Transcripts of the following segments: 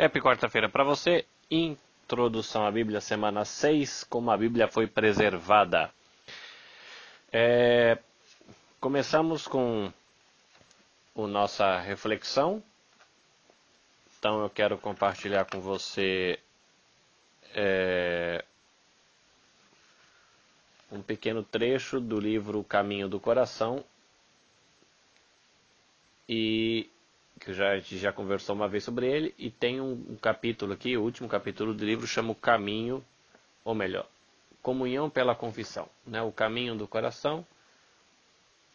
Happy quarta-feira para você. Introdução à Bíblia, semana 6, como a Bíblia foi preservada. É, começamos com a nossa reflexão. Então eu quero compartilhar com você é, um pequeno trecho do livro Caminho do Coração. E que já, a gente já conversou uma vez sobre ele, e tem um, um capítulo aqui, o último capítulo do livro, chama o Caminho, ou melhor, Comunhão pela Confissão. Né? O caminho do coração,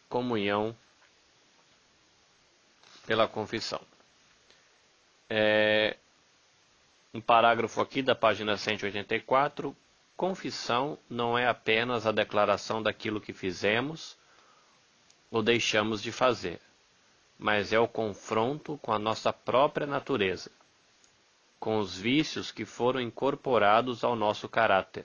comunhão pela confissão. É, um parágrafo aqui da página 184. Confissão não é apenas a declaração daquilo que fizemos ou deixamos de fazer mas é o confronto com a nossa própria natureza, com os vícios que foram incorporados ao nosso caráter.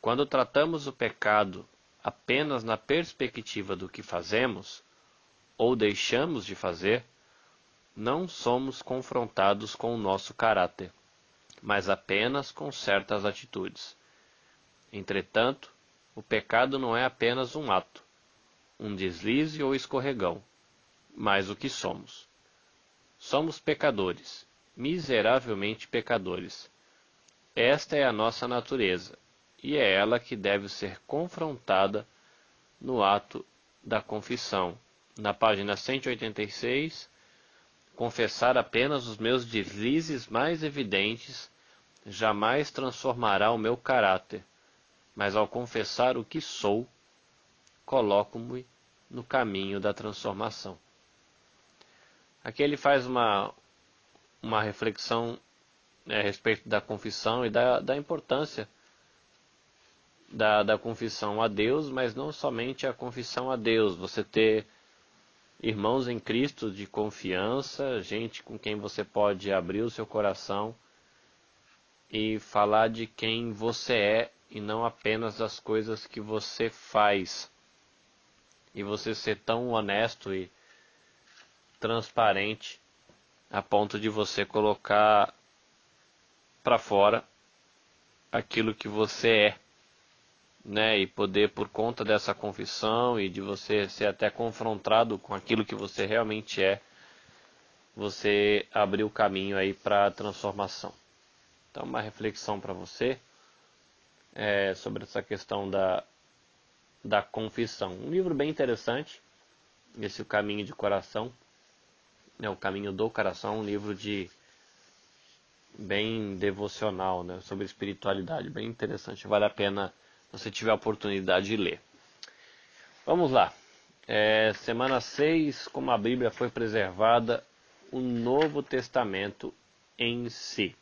Quando tratamos o pecado apenas na perspectiva do que fazemos ou deixamos de fazer, não somos confrontados com o nosso caráter, mas apenas com certas atitudes. Entretanto, o pecado não é apenas um ato, um deslize ou escorregão mais o que somos. Somos pecadores, miseravelmente pecadores. Esta é a nossa natureza, e é ela que deve ser confrontada no ato da confissão. Na página 186, confessar apenas os meus deslizes mais evidentes jamais transformará o meu caráter, mas ao confessar o que sou, coloco-me no caminho da transformação. Aqui ele faz uma, uma reflexão né, a respeito da confissão e da, da importância da, da confissão a Deus, mas não somente a confissão a Deus, você ter irmãos em Cristo de confiança, gente com quem você pode abrir o seu coração e falar de quem você é e não apenas das coisas que você faz. E você ser tão honesto e transparente a ponto de você colocar para fora aquilo que você é, né? E poder por conta dessa confissão e de você ser até confrontado com aquilo que você realmente é, você abrir o caminho aí para a transformação. Então, uma reflexão para você é, sobre essa questão da, da confissão. Um livro bem interessante, esse O Caminho de Coração, é o Caminho do Coração, um livro de bem devocional, né, sobre espiritualidade, bem interessante, vale a pena você tiver a oportunidade de ler. Vamos lá. É, semana 6, como a Bíblia foi preservada, o Novo Testamento em si.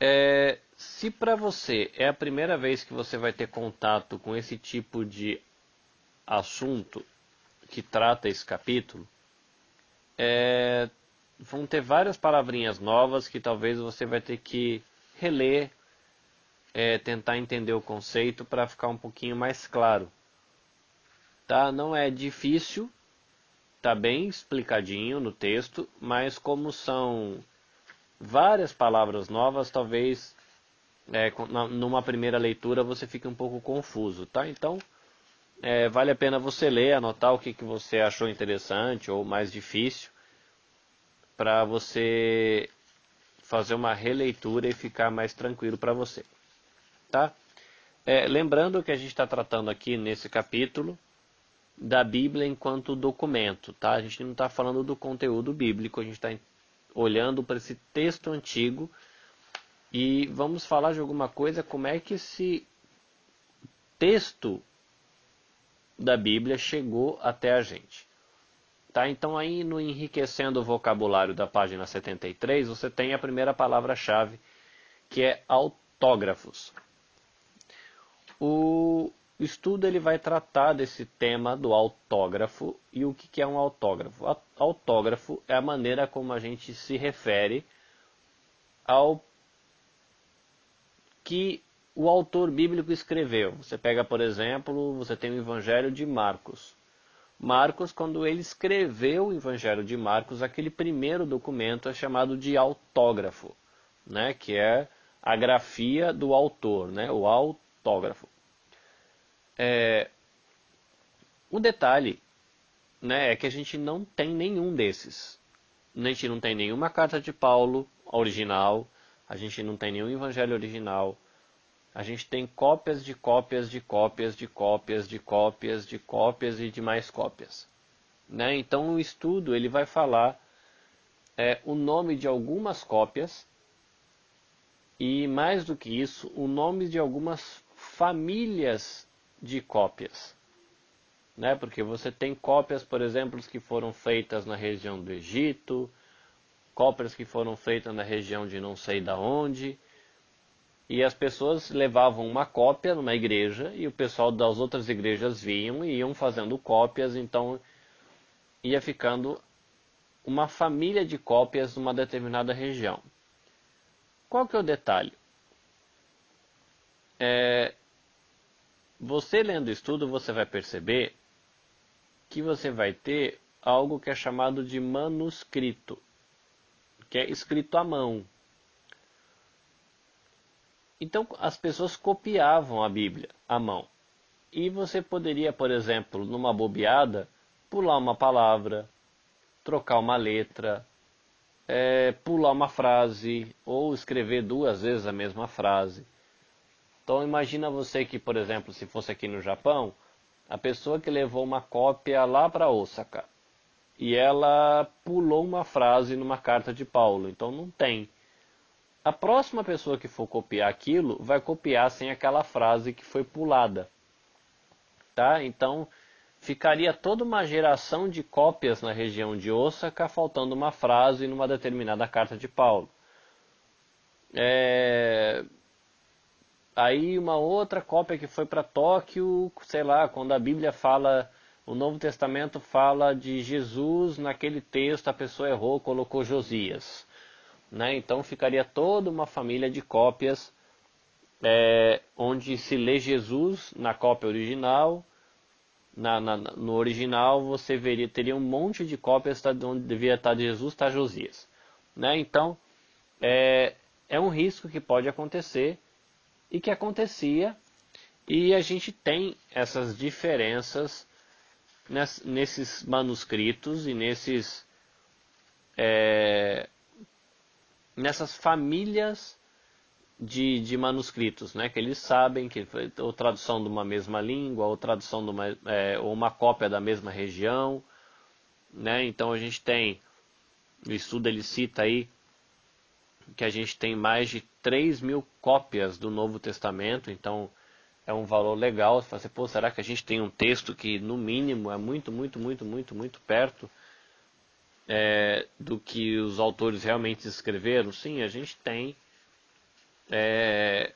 É, se para você é a primeira vez que você vai ter contato com esse tipo de assunto, que trata esse capítulo, é, vão ter várias palavrinhas novas que talvez você vai ter que reler, é, tentar entender o conceito para ficar um pouquinho mais claro. Tá? Não é difícil, tá bem explicadinho no texto, mas como são várias palavras novas, talvez é, numa primeira leitura você fique um pouco confuso, tá? Então é, vale a pena você ler, anotar o que, que você achou interessante ou mais difícil, para você fazer uma releitura e ficar mais tranquilo para você. Tá? É, lembrando que a gente está tratando aqui nesse capítulo da Bíblia enquanto documento, tá? A gente não está falando do conteúdo bíblico, a gente está olhando para esse texto antigo e vamos falar de alguma coisa, como é que esse texto da Bíblia chegou até a gente. Tá? Então aí no enriquecendo o vocabulário da página 73, você tem a primeira palavra-chave, que é autógrafos. O estudo ele vai tratar desse tema do autógrafo e o que é um autógrafo. Autógrafo é a maneira como a gente se refere ao que o autor bíblico escreveu. Você pega, por exemplo, você tem o Evangelho de Marcos. Marcos quando ele escreveu o Evangelho de Marcos, aquele primeiro documento é chamado de autógrafo, né, que é a grafia do autor, né, o autógrafo. É, o detalhe né, é que a gente não tem nenhum desses. A gente não tem nenhuma carta de Paulo original, a gente não tem nenhum evangelho original, a gente tem cópias de cópias de cópias de cópias de cópias de cópias e de mais cópias. Né? Então o estudo ele vai falar é, o nome de algumas cópias e mais do que isso, o nome de algumas famílias de cópias. Né? Porque você tem cópias, por exemplo, que foram feitas na região do Egito, cópias que foram feitas na região de não sei da onde, e as pessoas levavam uma cópia numa igreja e o pessoal das outras igrejas vinham e iam fazendo cópias, então ia ficando uma família de cópias numa determinada região. Qual que é o detalhe? É, você lendo o estudo, você vai perceber que você vai ter algo que é chamado de manuscrito, que é escrito à mão. Então as pessoas copiavam a Bíblia à mão. E você poderia, por exemplo, numa bobeada, pular uma palavra, trocar uma letra, é, pular uma frase ou escrever duas vezes a mesma frase. Então imagina você que, por exemplo, se fosse aqui no Japão, a pessoa que levou uma cópia lá para Osaka e ela pulou uma frase numa carta de Paulo, então não tem. A próxima pessoa que for copiar aquilo vai copiar sem aquela frase que foi pulada. Tá? Então ficaria toda uma geração de cópias na região de Osaka faltando uma frase numa determinada carta de Paulo. É... Aí uma outra cópia que foi para Tóquio, sei lá, quando a Bíblia fala, o Novo Testamento fala de Jesus, naquele texto a pessoa errou, colocou Josias. Né? Então ficaria toda uma família de cópias é, onde se lê Jesus na cópia original. Na, na, no original você veria teria um monte de cópias tá, onde devia estar de Jesus, está Josias. Né? Então é, é um risco que pode acontecer e que acontecia e a gente tem essas diferenças nesses manuscritos e nesses é, nessas famílias de, de, manuscritos, né, que eles sabem que ou tradução de uma mesma língua, ou tradução de uma, é, ou uma cópia da mesma região, né, então a gente tem, o estudo ele cita aí que a gente tem mais de 3 mil cópias do Novo Testamento, então é um valor legal. Você fala assim, será que a gente tem um texto que no mínimo é muito, muito, muito, muito, muito perto é, do que os autores realmente escreveram? Sim, a gente tem é,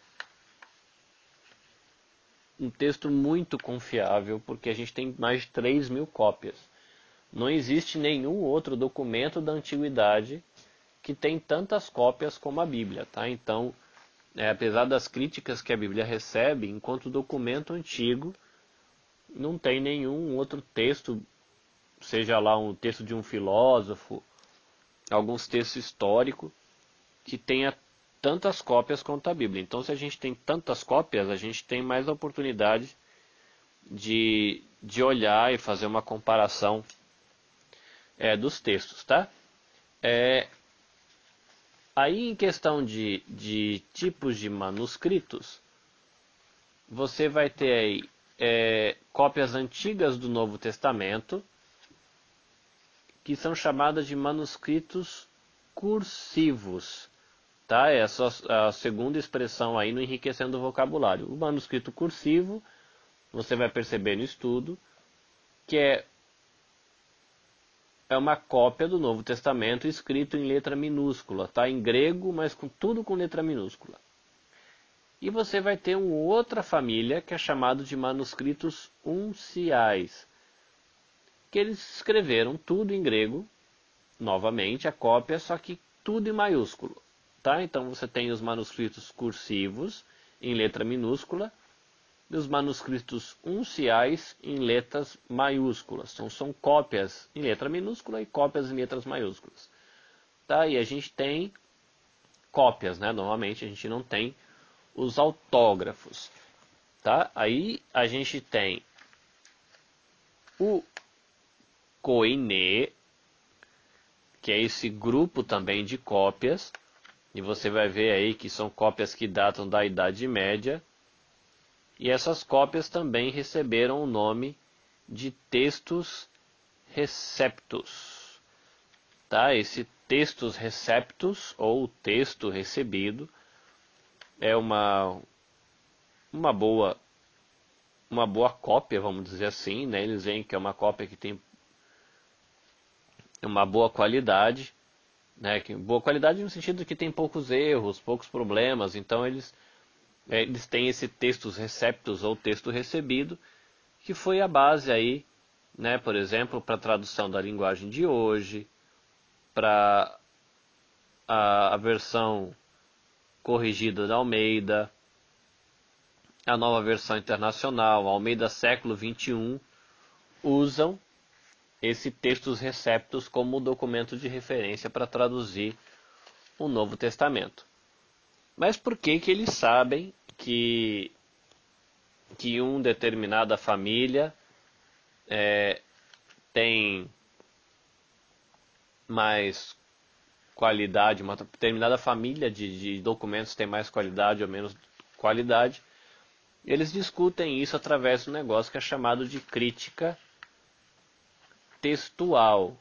um texto muito confiável, porque a gente tem mais de 3 mil cópias. Não existe nenhum outro documento da antiguidade que tem tantas cópias como a Bíblia, tá? Então, é, apesar das críticas que a Bíblia recebe, enquanto documento antigo, não tem nenhum outro texto seja lá um texto de um filósofo, alguns textos históricos, que tenha tantas cópias quanto a Bíblia. Então, se a gente tem tantas cópias, a gente tem mais oportunidade de, de olhar e fazer uma comparação é, dos textos, tá? É, aí, em questão de, de tipos de manuscritos, você vai ter aí é, cópias antigas do Novo Testamento, que são chamadas de manuscritos cursivos. Tá? Essa é a segunda expressão aí no enriquecendo o vocabulário. O manuscrito cursivo, você vai perceber no estudo, que é, é uma cópia do Novo Testamento escrito em letra minúscula, tá? em grego, mas com tudo com letra minúscula. E você vai ter uma outra família que é chamado de manuscritos unciais que eles escreveram tudo em grego, novamente a cópia, só que tudo em maiúsculo. Tá? Então você tem os manuscritos cursivos em letra minúscula e os manuscritos unciais em letras maiúsculas. Então são cópias em letra minúscula e cópias em letras maiúsculas. Tá? E a gente tem cópias, né? Normalmente a gente não tem os autógrafos. Tá? Aí a gente tem o Koine, que é esse grupo também de cópias. E você vai ver aí que são cópias que datam da Idade Média e essas cópias também receberam o nome de textos receptus. Tá? Esse textos receptus ou texto recebido é uma uma boa uma boa cópia, vamos dizer assim, né? Eles veem que é uma cópia que tem uma boa qualidade, né? Que, boa qualidade no sentido de que tem poucos erros, poucos problemas, então eles é, eles têm esse textos receptos ou texto recebido, que foi a base aí, né, por exemplo, para a tradução da linguagem de hoje, para a, a versão corrigida da Almeida, a nova versão internacional, Almeida século 21, usam esse textos receptos como documento de referência para traduzir o Novo Testamento. Mas por que, que eles sabem que, que uma determinada família é, tem mais qualidade, uma determinada família de, de documentos tem mais qualidade ou menos qualidade? Eles discutem isso através de um negócio que é chamado de crítica textual,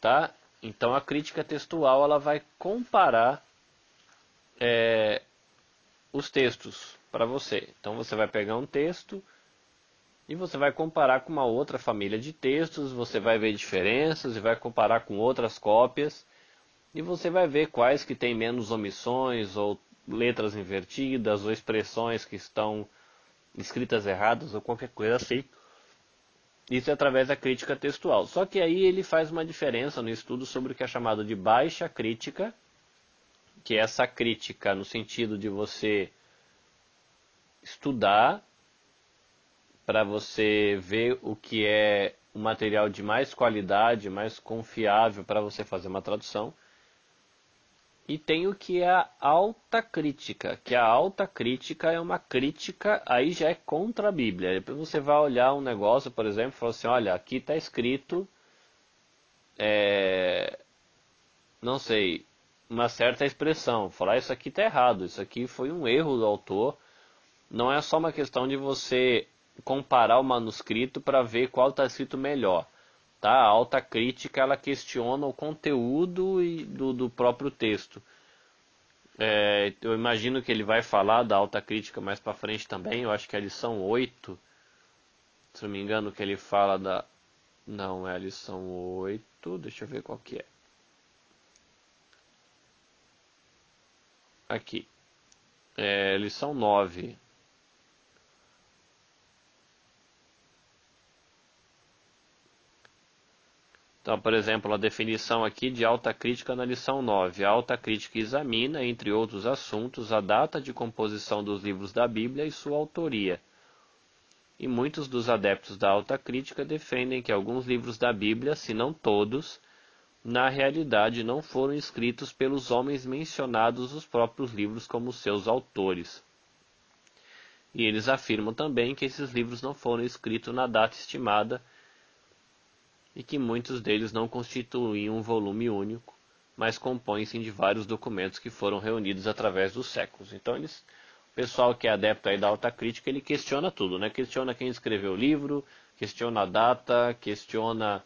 tá? Então a crítica textual ela vai comparar é, os textos para você. Então você vai pegar um texto e você vai comparar com uma outra família de textos, você vai ver diferenças e vai comparar com outras cópias e você vai ver quais que têm menos omissões ou letras invertidas ou expressões que estão escritas erradas ou qualquer coisa assim. Isso é através da crítica textual. Só que aí ele faz uma diferença no estudo sobre o que é chamado de baixa crítica que é essa crítica no sentido de você estudar para você ver o que é o material de mais qualidade, mais confiável para você fazer uma tradução. E tem o que é a alta crítica, que a alta crítica é uma crítica, aí já é contra a Bíblia. Depois você vai olhar um negócio, por exemplo, e falar assim, olha, aqui está escrito, é, não sei, uma certa expressão, falar isso aqui está errado, isso aqui foi um erro do autor. Não é só uma questão de você comparar o manuscrito para ver qual está escrito melhor. Tá? A alta crítica ela questiona o conteúdo do, do próprio texto. É, eu imagino que ele vai falar da alta crítica mais para frente também. Eu acho que é a lição 8, se não me engano, que ele fala da. Não, é a lição 8. Deixa eu ver qual que é. Aqui. É, lição 9. Então, por exemplo, a definição aqui de alta crítica na lição 9. A alta crítica examina, entre outros assuntos, a data de composição dos livros da Bíblia e sua autoria. E muitos dos adeptos da alta crítica defendem que alguns livros da Bíblia, se não todos, na realidade não foram escritos pelos homens mencionados nos próprios livros como seus autores. E eles afirmam também que esses livros não foram escritos na data estimada e que muitos deles não constituem um volume único, mas compõem-se de vários documentos que foram reunidos através dos séculos. Então eles, o pessoal que é adepto aí da alta crítica, ele questiona tudo, né? Questiona quem escreveu o livro, questiona a data, questiona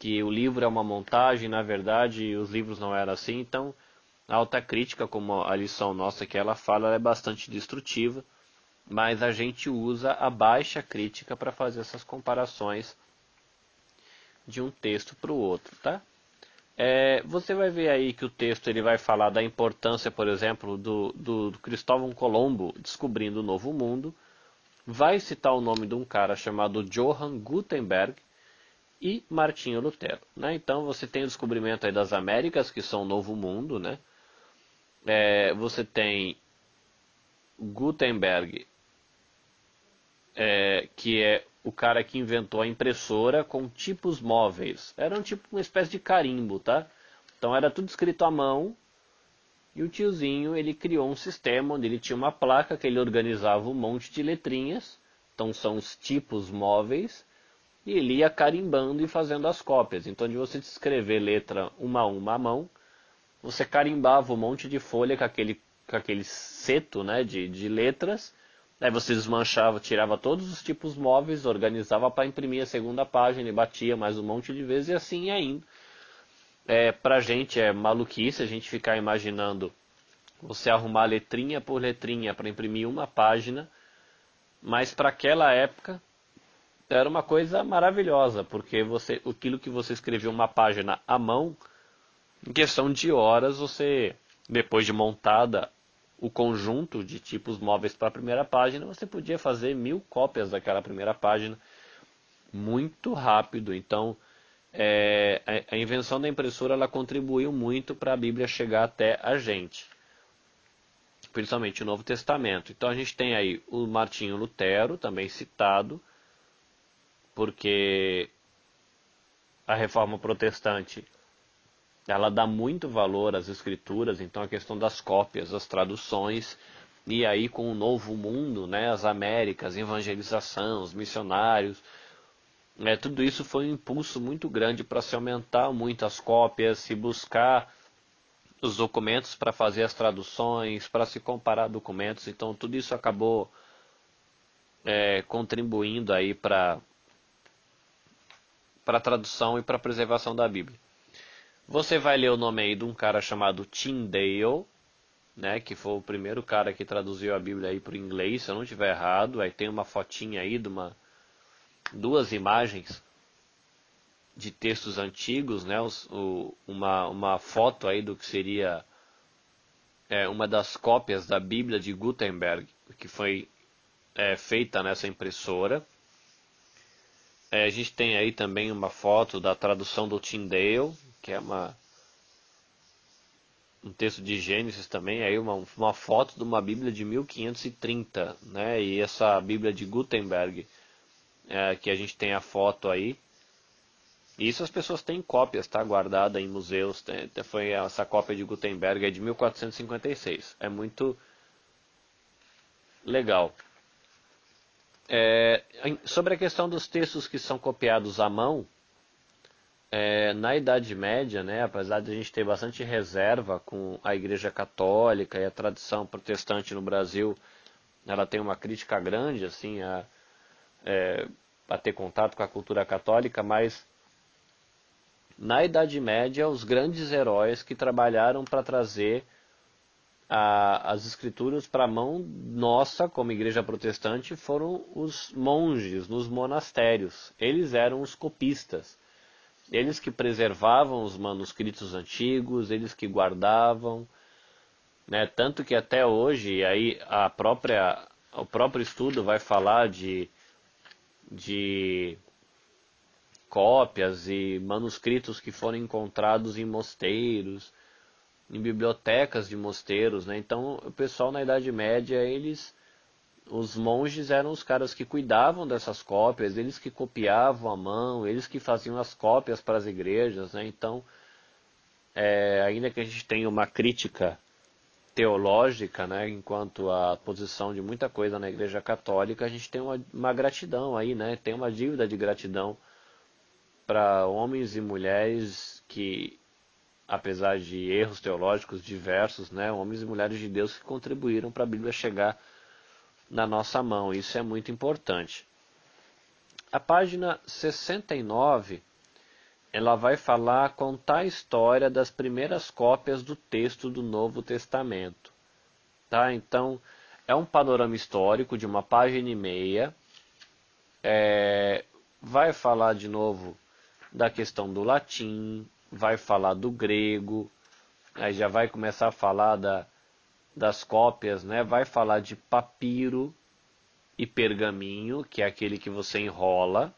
que o livro é uma montagem, na verdade os livros não eram assim, então a alta crítica, como a lição nossa que ela fala, ela é bastante destrutiva, mas a gente usa a baixa crítica para fazer essas comparações de um texto para o outro, tá? É, você vai ver aí que o texto ele vai falar da importância, por exemplo, do, do, do Cristóvão Colombo descobrindo o Novo Mundo, vai citar o nome de um cara chamado Johann Gutenberg, e Martinho Lutero. Né? Então você tem o descobrimento aí das Américas, que são o novo mundo. Né? É, você tem Gutenberg é, que é o cara que inventou a impressora com tipos móveis. Era um tipo uma espécie de carimbo, tá? Então era tudo escrito à mão. E o tiozinho ele criou um sistema onde ele tinha uma placa que ele organizava um monte de letrinhas. Então são os tipos móveis e ele ia carimbando e fazendo as cópias. Então, de você escrever letra uma a uma à mão, você carimbava um monte de folha com aquele, com aquele seto né, de, de letras, aí você desmanchava, tirava todos os tipos móveis, organizava para imprimir a segunda página e batia mais um monte de vezes e assim ia indo. É, pra gente é maluquice a gente ficar imaginando você arrumar letrinha por letrinha para imprimir uma página, mas para aquela época era uma coisa maravilhosa, porque você, aquilo que você escreveu uma página à mão, em questão de horas, você, depois de montada o conjunto de tipos móveis para a primeira página, você podia fazer mil cópias daquela primeira página muito rápido. Então, é, a, invenção da impressora ela contribuiu muito para a Bíblia chegar até a gente, principalmente o Novo Testamento. Então, a gente tem aí o Martinho Lutero, também citado porque a reforma protestante ela dá muito valor às escrituras, então a questão das cópias, as traduções, e aí com o novo mundo, né, as Américas, evangelização, os missionários, né, tudo isso foi um impulso muito grande para se aumentar muito as cópias, se buscar os documentos para fazer as traduções, para se comparar documentos, então tudo isso acabou é, contribuindo aí para para a tradução e para a preservação da Bíblia. Você vai ler o nome aí de um cara chamado Tyndale, né, que foi o primeiro cara que traduziu a Bíblia aí para o inglês, se eu não estiver errado. Aí tem uma fotinha aí de uma duas imagens de textos antigos, né, os, o, uma, uma foto aí do que seria é, uma das cópias da Bíblia de Gutenberg, que foi é, feita nessa impressora. É, a gente tem aí também uma foto da tradução do Tyndale, que é uma um texto de Gênesis também, aí uma, uma foto de uma Bíblia de 1530, né? E essa Bíblia de Gutenberg, é, que a gente tem a foto aí. Isso as pessoas têm cópias, tá? Guardada em museus. Tem, foi essa cópia de Gutenberg é de 1456. É muito legal. É, sobre a questão dos textos que são copiados à mão, é, na Idade Média, né, apesar de a gente ter bastante reserva com a Igreja Católica e a tradição protestante no Brasil, ela tem uma crítica grande assim a, é, a ter contato com a cultura católica, mas na Idade Média os grandes heróis que trabalharam para trazer a, as escrituras para a mão nossa, como igreja protestante, foram os monges nos monastérios. Eles eram os copistas. Eles que preservavam os manuscritos antigos, eles que guardavam, né? Tanto que até hoje aí a própria o próprio estudo vai falar de de cópias e manuscritos que foram encontrados em mosteiros em bibliotecas de mosteiros, né? Então, o pessoal na Idade Média, eles os monges eram os caras que cuidavam dessas cópias, eles que copiavam à mão, eles que faziam as cópias para as igrejas, né? Então, é, ainda que a gente tenha uma crítica teológica, né, enquanto a posição de muita coisa na Igreja Católica, a gente tem uma, uma gratidão aí, né? Tem uma dívida de gratidão para homens e mulheres que apesar de erros teológicos diversos, né, homens e mulheres de Deus que contribuíram para a Bíblia chegar na nossa mão. Isso é muito importante. A página 69, ela vai falar, contar a história das primeiras cópias do texto do Novo Testamento. Tá? Então, é um panorama histórico de uma página e meia. É, vai falar de novo da questão do latim, vai falar do grego, aí já vai começar a falar da, das cópias, né? Vai falar de papiro e pergaminho, que é aquele que você enrola,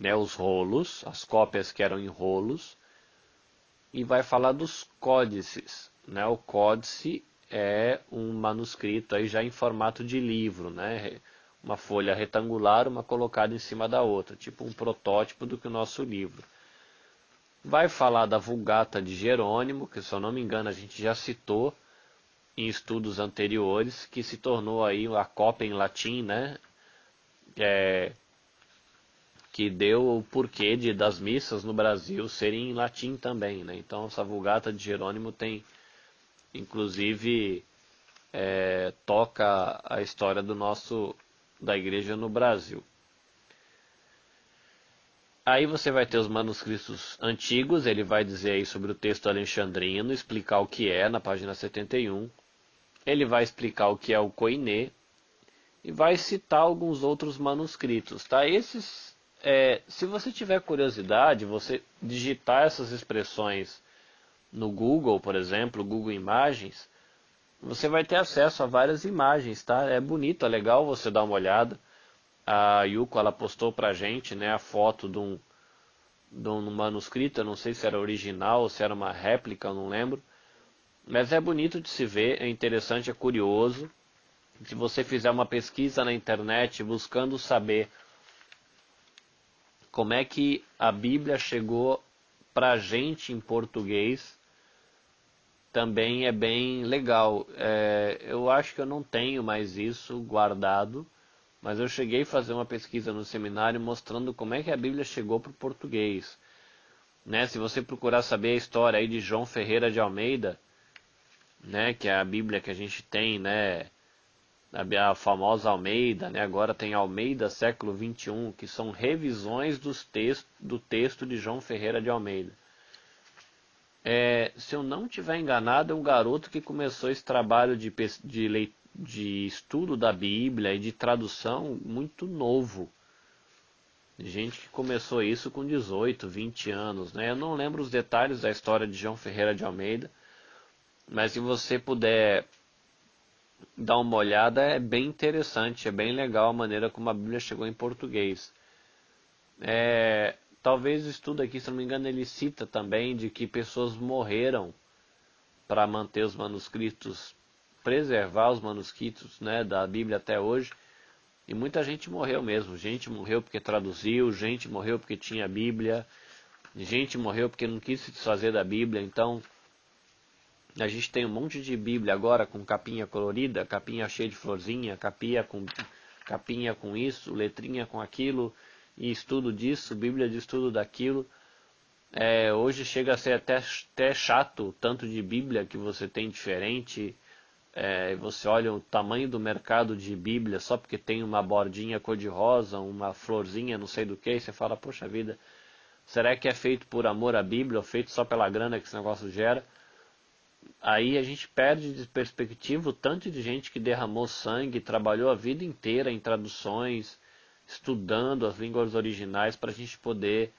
né? Os rolos, as cópias que eram em rolos, e vai falar dos códices, né? O códice é um manuscrito aí já em formato de livro, né? uma folha retangular, uma colocada em cima da outra, tipo um protótipo do que o nosso livro. Vai falar da Vulgata de Jerônimo, que se eu não me engano a gente já citou em estudos anteriores, que se tornou aí a cópia em latim, né? É, que deu o porquê de, das missas no Brasil serem em latim também, né? Então essa Vulgata de Jerônimo tem, inclusive, é, toca a história do nosso da igreja no Brasil. Aí você vai ter os manuscritos antigos, ele vai dizer aí sobre o texto alexandrino, explicar o que é na página 71. Ele vai explicar o que é o Koiné e vai citar alguns outros manuscritos, tá? Esses, é, se você tiver curiosidade, você digitar essas expressões no Google, por exemplo, Google Imagens, você vai ter acesso a várias imagens, tá? É bonito, é legal você dar uma olhada. A Yuko ela postou pra gente, né, a foto de um, de um manuscrito, eu não sei se era original ou se era uma réplica, eu não lembro. Mas é bonito de se ver, é interessante, é curioso. Se você fizer uma pesquisa na internet buscando saber como é que a Bíblia chegou pra gente em português, também é bem legal. É, eu acho que eu não tenho mais isso guardado, mas eu cheguei a fazer uma pesquisa no seminário mostrando como é que a Bíblia chegou para o português. Né? Se você procurar saber a história aí de João Ferreira de Almeida, né, que é a Bíblia que a gente tem, né, a famosa Almeida, né, agora tem Almeida século 21, que são revisões dos textos, do texto de João Ferreira de Almeida. É, se eu não tiver enganado, é um garoto que começou esse trabalho de, de, de estudo da Bíblia e de tradução muito novo. Gente que começou isso com 18, 20 anos. Né? Eu não lembro os detalhes da história de João Ferreira de Almeida, mas se você puder dar uma olhada, é bem interessante, é bem legal a maneira como a Bíblia chegou em português. É, Talvez o estudo aqui, se não me engano, ele cita também de que pessoas morreram para manter os manuscritos, preservar os manuscritos né, da Bíblia até hoje. E muita gente morreu mesmo. Gente morreu porque traduziu, gente morreu porque tinha Bíblia, gente morreu porque não quis se desfazer da Bíblia. Então, a gente tem um monte de Bíblia agora com capinha colorida, capinha cheia de florzinha, capinha com, capinha com isso, letrinha com aquilo e estudo disso, Bíblia de estudo daquilo. É, hoje chega a ser até, até chato o tanto de Bíblia que você tem diferente. É, você olha o tamanho do mercado de Bíblia só porque tem uma bordinha cor-de-rosa, uma florzinha, não sei do que, e você fala, poxa vida, será que é feito por amor à Bíblia ou feito só pela grana que esse negócio gera? Aí a gente perde de perspectiva o tanto de gente que derramou sangue, trabalhou a vida inteira em traduções, estudando as línguas originais para a gente poder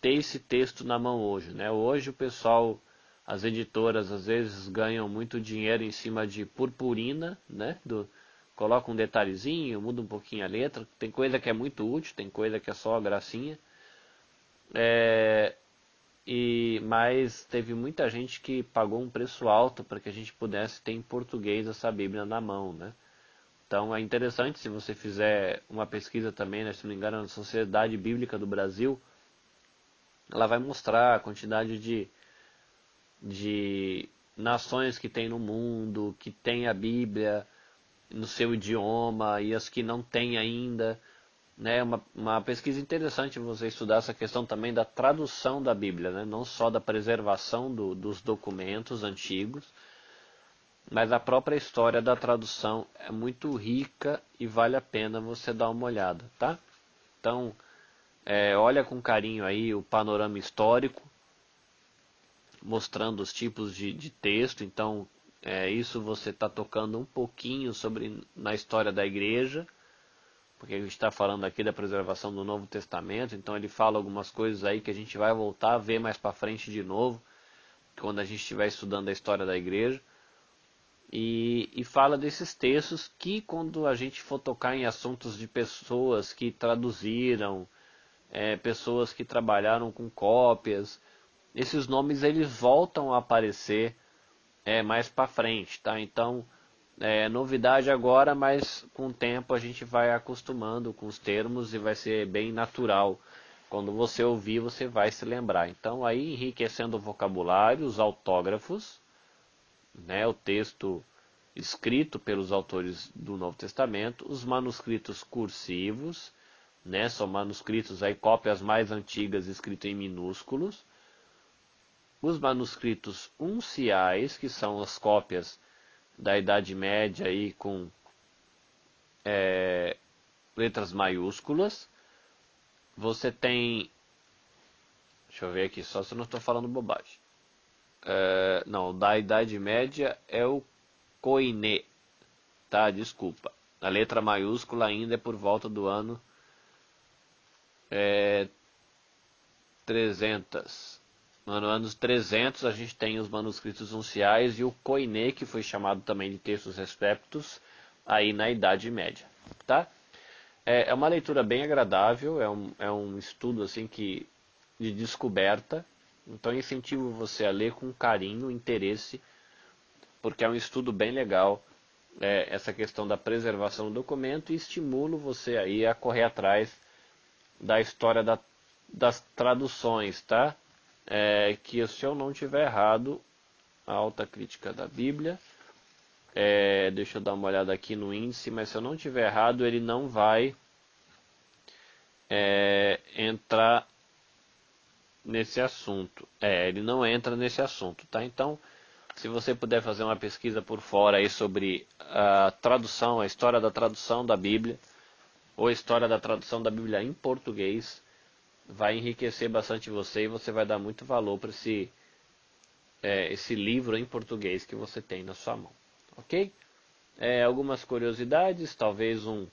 ter esse texto na mão hoje. Né? Hoje o pessoal, as editoras às vezes ganham muito dinheiro em cima de purpurina, né? Do, coloca um detalhezinho, muda um pouquinho a letra. Tem coisa que é muito útil, tem coisa que é só gracinha. É, e mas teve muita gente que pagou um preço alto para que a gente pudesse ter em português essa Bíblia na mão, né? Então é interessante se você fizer uma pesquisa também, né, se não me engano, na Sociedade Bíblica do Brasil, ela vai mostrar a quantidade de, de nações que tem no mundo, que tem a Bíblia no seu idioma e as que não tem ainda. Né, uma, uma pesquisa interessante você estudar essa questão também da tradução da Bíblia, né, não só da preservação do, dos documentos antigos, mas a própria história da tradução é muito rica e vale a pena você dar uma olhada, tá? Então, é, olha com carinho aí o panorama histórico, mostrando os tipos de, de texto. Então, é, isso você está tocando um pouquinho sobre na história da igreja, porque a gente está falando aqui da preservação do Novo Testamento. Então, ele fala algumas coisas aí que a gente vai voltar a ver mais para frente de novo, quando a gente estiver estudando a história da igreja. E, e, fala desses textos que, quando a gente for tocar em assuntos de pessoas que traduziram, é, pessoas que trabalharam com cópias, esses nomes eles voltam a aparecer é, mais para frente, tá? Então, É novidade agora, mas com o tempo a gente vai acostumando com os termos e vai ser bem natural. Quando você ouvir, você vai se lembrar. Então, aí enriquecendo o vocabulário, os autógrafos, né, o texto escrito pelos autores do Novo Testamento, os manuscritos cursivos, né, são manuscritos aí cópias mais antigas escritas em minúsculos, os manuscritos unciais, que são as cópias da Idade Média aí com é, letras maiúsculas. Você tem. Deixa eu ver aqui, só se eu não estou falando bobagem. É, não, da Idade Média é o Koine. Tá, desculpa. A letra maiúscula ainda é por volta do ano é, 300. No anos 300 a gente tem os manuscritos unciais e o Koine, que foi chamado também de textos respectos, aí na Idade Média, tá? É, é uma leitura bem agradável, é um, é um estudo assim que de descoberta, então incentivo você a ler com carinho, interesse, porque é um estudo bem legal é, essa questão da preservação do documento e estimulo você aí a correr atrás da história da, das traduções, tá? É, que se eu não tiver errado, a alta crítica da Bíblia, é, deixa eu dar uma olhada aqui no índice, mas se eu não tiver errado, ele não vai é, entrar nesse assunto. É, ele não entra nesse assunto, tá? Então, se você puder fazer uma pesquisa por fora aí sobre a tradução, a história da tradução da Bíblia, ou a história da tradução da Bíblia em português, vai enriquecer bastante você e você vai dar muito valor para esse, é, esse livro em português que você tem na sua mão. Ok? É, algumas curiosidades, talvez um,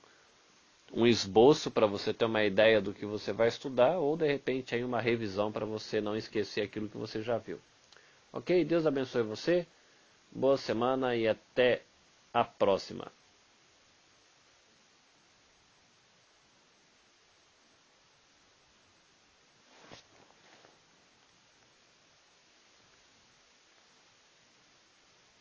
um esboço para você ter uma ideia do que você vai estudar, ou de repente aí uma revisão para você não esquecer aquilo que você já viu. Ok? Deus abençoe você, boa semana e até a próxima.